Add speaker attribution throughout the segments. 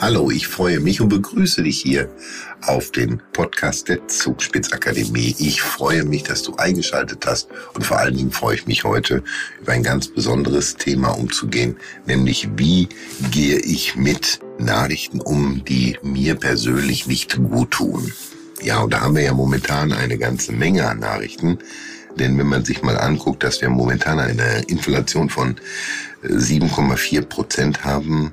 Speaker 1: Hallo, ich freue mich und begrüße dich hier auf den Podcast der Zugspitzakademie. Ich freue mich, dass du eingeschaltet hast und vor allen Dingen freue ich mich heute über ein ganz besonderes Thema umzugehen, nämlich wie gehe ich mit Nachrichten um, die mir persönlich nicht gut tun. Ja, und da haben wir ja momentan eine ganze Menge an Nachrichten. Denn wenn man sich mal anguckt, dass wir momentan eine Inflation von 7,4 Prozent haben,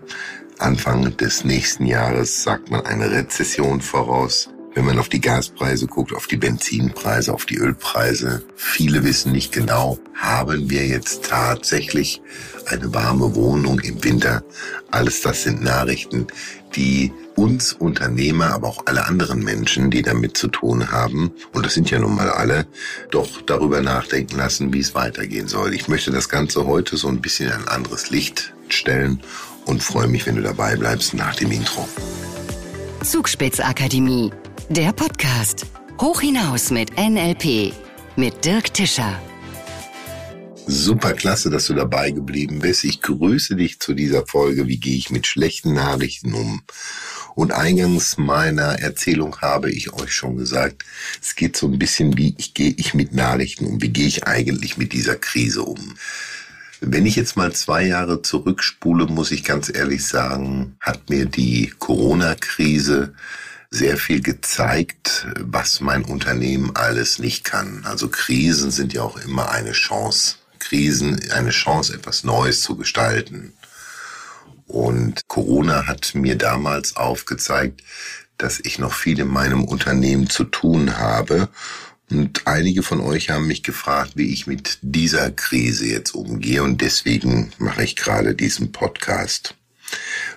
Speaker 1: Anfang des nächsten Jahres sagt man eine Rezession voraus. Wenn man auf die Gaspreise guckt, auf die Benzinpreise, auf die Ölpreise, viele wissen nicht genau, haben wir jetzt tatsächlich eine warme Wohnung im Winter. Alles das sind Nachrichten, die uns Unternehmer, aber auch alle anderen Menschen, die damit zu tun haben, und das sind ja nun mal alle, doch darüber nachdenken lassen, wie es weitergehen soll. Ich möchte das Ganze heute so ein bisschen in ein anderes Licht stellen und freue mich, wenn du dabei bleibst nach dem Intro.
Speaker 2: Zugspitzakademie, der Podcast. Hoch hinaus mit NLP mit Dirk Tischer.
Speaker 1: Super klasse, dass du dabei geblieben bist. Ich grüße dich zu dieser Folge. Wie gehe ich mit schlechten Nachrichten um? Und eingangs meiner Erzählung habe ich euch schon gesagt, es geht so ein bisschen wie ich gehe ich mit Nachrichten um. Wie gehe ich eigentlich mit dieser Krise um? Wenn ich jetzt mal zwei Jahre zurückspule, muss ich ganz ehrlich sagen, hat mir die Corona-Krise sehr viel gezeigt, was mein Unternehmen alles nicht kann. Also Krisen sind ja auch immer eine Chance. Krisen eine Chance, etwas Neues zu gestalten. Und Corona hat mir damals aufgezeigt, dass ich noch viel in meinem Unternehmen zu tun habe und einige von euch haben mich gefragt, wie ich mit dieser Krise jetzt umgehe. Und deswegen mache ich gerade diesen Podcast.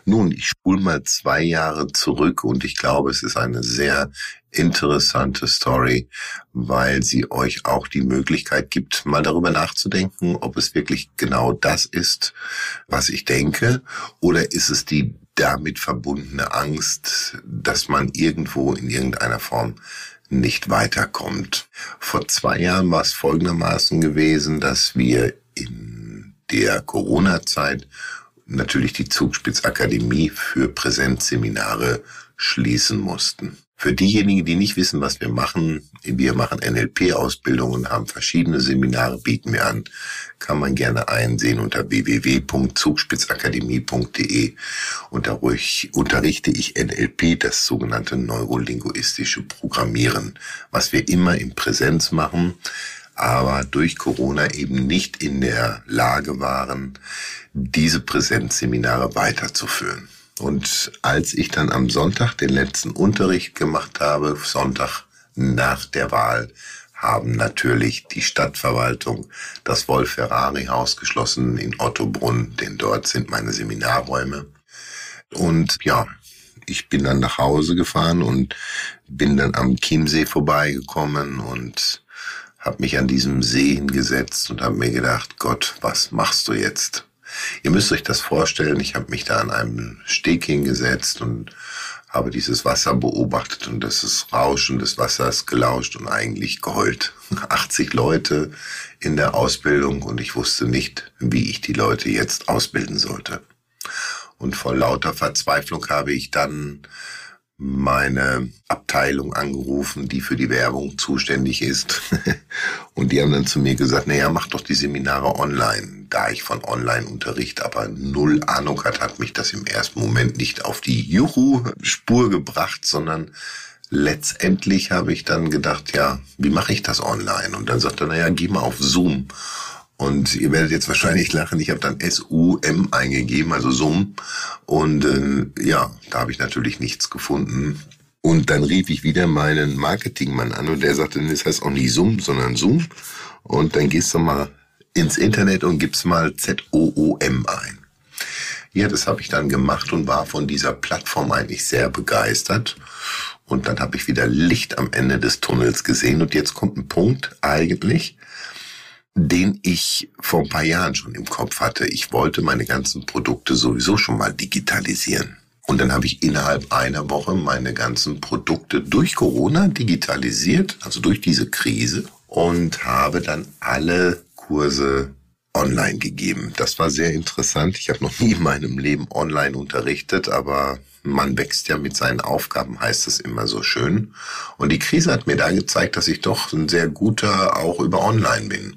Speaker 1: Nun, ich spule mal zwei Jahre zurück. Und ich glaube, es ist eine sehr interessante Story, weil sie euch auch die Möglichkeit gibt, mal darüber nachzudenken, ob es wirklich genau das ist, was ich denke, oder ist es die damit verbundene Angst, dass man irgendwo in irgendeiner Form nicht weiterkommt. Vor zwei Jahren war es folgendermaßen gewesen, dass wir in der Corona-Zeit natürlich die Zugspitzakademie für Präsenzseminare schließen mussten. Für diejenigen, die nicht wissen, was wir machen, wir machen NLP-Ausbildungen, haben verschiedene Seminare, bieten wir an, kann man gerne einsehen unter www.zugspitzakademie.de und dadurch unterrichte ich NLP, das sogenannte neurolinguistische Programmieren, was wir immer in Präsenz machen, aber durch Corona eben nicht in der Lage waren, diese Präsenzseminare weiterzuführen. Und als ich dann am Sonntag den letzten Unterricht gemacht habe, Sonntag nach der Wahl, haben natürlich die Stadtverwaltung das Wolf-Ferrari-Haus geschlossen in Ottobrunn, denn dort sind meine Seminarräume. Und ja, ich bin dann nach Hause gefahren und bin dann am Chiemsee vorbeigekommen und habe mich an diesem See hingesetzt und habe mir gedacht, Gott, was machst du jetzt? Ihr müsst euch das vorstellen, ich habe mich da an einem Steg hingesetzt und habe dieses Wasser beobachtet und das ist Rauschen des Wassers gelauscht und eigentlich geheult. 80 Leute in der Ausbildung und ich wusste nicht, wie ich die Leute jetzt ausbilden sollte. Und vor lauter Verzweiflung habe ich dann meine Abteilung angerufen, die für die Werbung zuständig ist. und die haben dann zu mir gesagt, naja, mach doch die Seminare online. Da ich von Online-Unterricht aber null Ahnung hat, hat mich das im ersten Moment nicht auf die Juhu-Spur gebracht, sondern letztendlich habe ich dann gedacht, ja, wie mache ich das online? Und dann sagte er, naja, geh mal auf Zoom. Und ihr werdet jetzt wahrscheinlich lachen, ich habe dann S-U-M eingegeben, also Sum. Und äh, ja, da habe ich natürlich nichts gefunden. Und dann rief ich wieder meinen Marketingmann an und der sagte, das heißt auch nicht Sum, sondern Zoom. Und dann gehst du mal ins Internet und gibst mal Z-O-O-M ein. Ja, das habe ich dann gemacht und war von dieser Plattform eigentlich sehr begeistert. Und dann habe ich wieder Licht am Ende des Tunnels gesehen. Und jetzt kommt ein Punkt eigentlich, den ich vor ein paar Jahren schon im Kopf hatte. Ich wollte meine ganzen Produkte sowieso schon mal digitalisieren. Und dann habe ich innerhalb einer Woche meine ganzen Produkte durch Corona digitalisiert, also durch diese Krise und habe dann alle Kurse online gegeben. Das war sehr interessant. Ich habe noch nie in meinem Leben online unterrichtet, aber man wächst ja mit seinen Aufgaben, heißt es immer so schön. Und die Krise hat mir da gezeigt, dass ich doch ein sehr guter auch über online bin.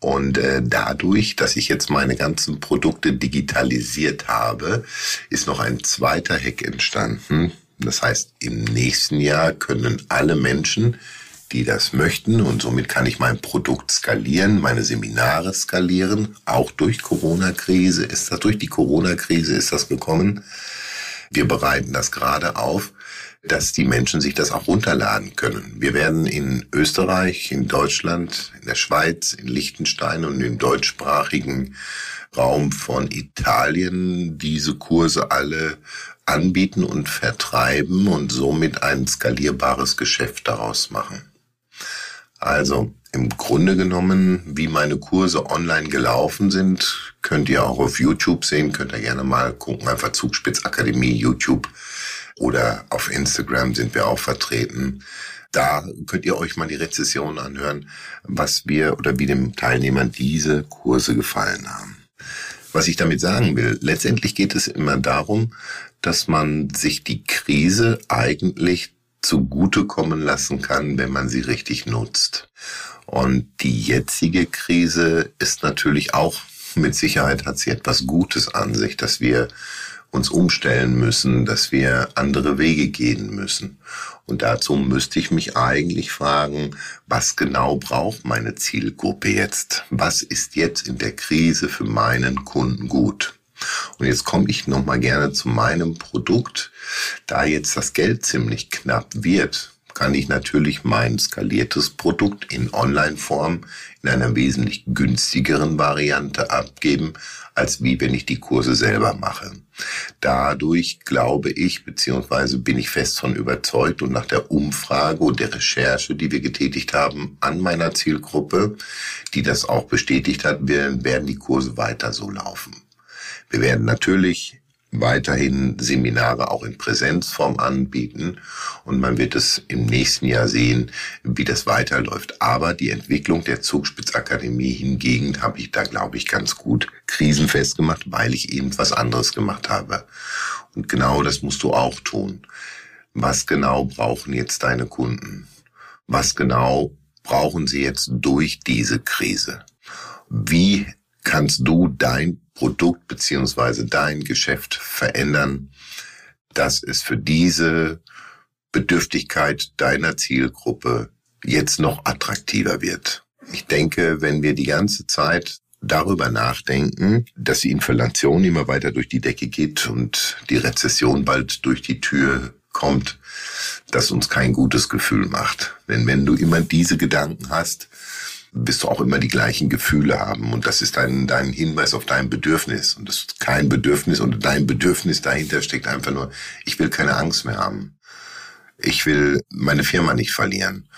Speaker 1: Und äh, dadurch, dass ich jetzt meine ganzen Produkte digitalisiert habe, ist noch ein zweiter Hack entstanden. Das heißt, im nächsten Jahr können alle Menschen, die das möchten, und somit kann ich mein Produkt skalieren, meine Seminare skalieren, auch durch Corona-Krise ist das, durch die Corona-Krise ist das gekommen. Wir bereiten das gerade auf dass die Menschen sich das auch runterladen können. Wir werden in Österreich, in Deutschland, in der Schweiz, in Liechtenstein und im deutschsprachigen Raum von Italien diese Kurse alle anbieten und vertreiben und somit ein skalierbares Geschäft daraus machen. Also im Grunde genommen, wie meine Kurse online gelaufen sind, könnt ihr auch auf YouTube sehen, könnt ihr gerne mal gucken, einfach Zugspitzakademie YouTube oder auf Instagram sind wir auch vertreten. Da könnt ihr euch mal die Rezession anhören, was wir oder wie den Teilnehmern diese Kurse gefallen haben. Was ich damit sagen will, letztendlich geht es immer darum, dass man sich die Krise eigentlich zugutekommen lassen kann, wenn man sie richtig nutzt. Und die jetzige Krise ist natürlich auch, mit Sicherheit hat sie etwas Gutes an sich, dass wir uns umstellen müssen, dass wir andere Wege gehen müssen. Und dazu müsste ich mich eigentlich fragen, was genau braucht meine Zielgruppe jetzt? Was ist jetzt in der Krise für meinen Kunden gut? Und jetzt komme ich nochmal gerne zu meinem Produkt. Da jetzt das Geld ziemlich knapp wird, kann ich natürlich mein skaliertes Produkt in Online-Form in einer wesentlich günstigeren Variante abgeben, als wie wenn ich die Kurse selber mache. Dadurch glaube ich, beziehungsweise bin ich fest von überzeugt und nach der Umfrage und der Recherche, die wir getätigt haben an meiner Zielgruppe, die das auch bestätigt hat, werden die Kurse weiter so laufen. Wir werden natürlich weiterhin Seminare auch in Präsenzform anbieten und man wird es im nächsten Jahr sehen, wie das weiterläuft. Aber die Entwicklung der Zugspitzakademie hingegen habe ich da, glaube ich, ganz gut krisenfest gemacht, weil ich eben was anderes gemacht habe. Und genau das musst du auch tun. Was genau brauchen jetzt deine Kunden? Was genau brauchen sie jetzt durch diese Krise? Wie kannst du dein Produkt beziehungsweise dein Geschäft verändern, dass es für diese Bedürftigkeit deiner Zielgruppe jetzt noch attraktiver wird. Ich denke, wenn wir die ganze Zeit darüber nachdenken, dass die Inflation immer weiter durch die Decke geht und die Rezession bald durch die Tür kommt, dass uns kein gutes Gefühl macht. Denn wenn du immer diese Gedanken hast, wirst du auch immer die gleichen Gefühle haben. Und das ist dein, dein Hinweis auf dein Bedürfnis. Und das ist kein Bedürfnis und dein Bedürfnis dahinter steckt einfach nur, ich will keine Angst mehr haben. Ich will meine Firma nicht verlieren.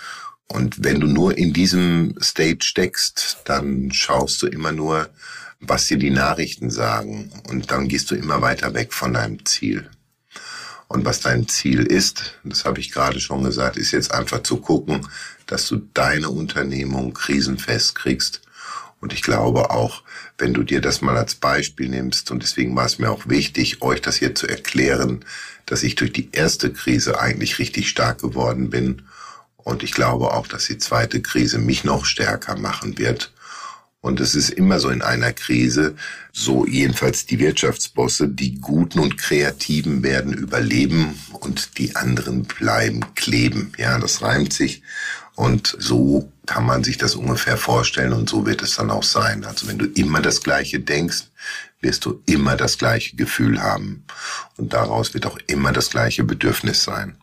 Speaker 1: Und wenn du nur in diesem State steckst, dann schaust du immer nur, was dir die Nachrichten sagen. Und dann gehst du immer weiter weg von deinem Ziel. Und was dein Ziel ist, das habe ich gerade schon gesagt, ist jetzt einfach zu gucken, dass du deine Unternehmung krisenfest kriegst. Und ich glaube auch, wenn du dir das mal als Beispiel nimmst, und deswegen war es mir auch wichtig, euch das hier zu erklären, dass ich durch die erste Krise eigentlich richtig stark geworden bin. Und ich glaube auch, dass die zweite Krise mich noch stärker machen wird. Und es ist immer so in einer Krise, so jedenfalls die Wirtschaftsbosse, die Guten und Kreativen werden überleben und die anderen bleiben kleben. Ja, das reimt sich. Und so kann man sich das ungefähr vorstellen und so wird es dann auch sein. Also wenn du immer das Gleiche denkst, wirst du immer das gleiche Gefühl haben. Und daraus wird auch immer das gleiche Bedürfnis sein.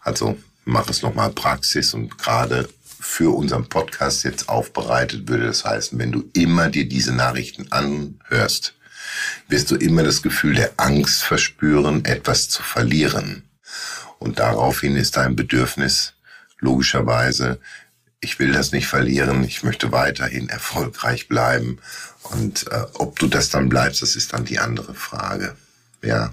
Speaker 1: Also mach es nochmal Praxis und gerade für unseren Podcast jetzt aufbereitet würde das heißen, wenn du immer dir diese Nachrichten anhörst, wirst du immer das Gefühl der Angst verspüren, etwas zu verlieren. Und daraufhin ist dein Bedürfnis logischerweise, ich will das nicht verlieren, ich möchte weiterhin erfolgreich bleiben. Und äh, ob du das dann bleibst, das ist dann die andere Frage. Ja.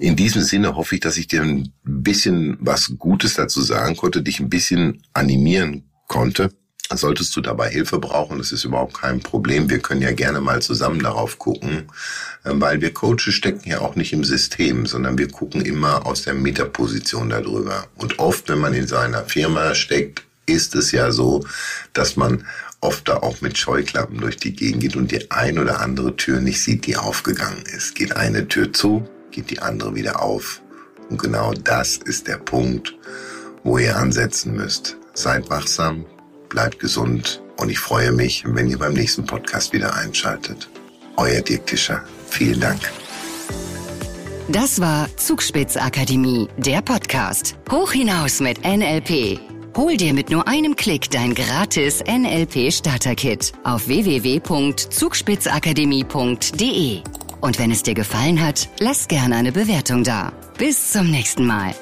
Speaker 1: In diesem Sinne hoffe ich, dass ich dir ein bisschen was Gutes dazu sagen konnte, dich ein bisschen animieren konnte. Solltest du dabei Hilfe brauchen, das ist überhaupt kein Problem. Wir können ja gerne mal zusammen darauf gucken, äh, weil wir Coaches stecken ja auch nicht im System, sondern wir gucken immer aus der Metaposition darüber. Und oft, wenn man in seiner Firma steckt, ist es ja so, dass man oft da auch mit Scheuklappen durch die Gegend geht und die ein oder andere Tür nicht sieht, die aufgegangen ist. Geht eine Tür zu, geht die andere wieder auf. Und genau das ist der Punkt, wo ihr ansetzen müsst. Seid wachsam, bleibt gesund und ich freue mich, wenn ihr beim nächsten Podcast wieder einschaltet. Euer Dirk Tischer. Vielen Dank.
Speaker 2: Das war Zugspitzakademie, der Podcast. Hoch hinaus mit NLP. Hol dir mit nur einem Klick dein gratis NLP Starter-Kit auf www.zugspitzakademie.de. Und wenn es dir gefallen hat, lass gerne eine Bewertung da. Bis zum nächsten Mal.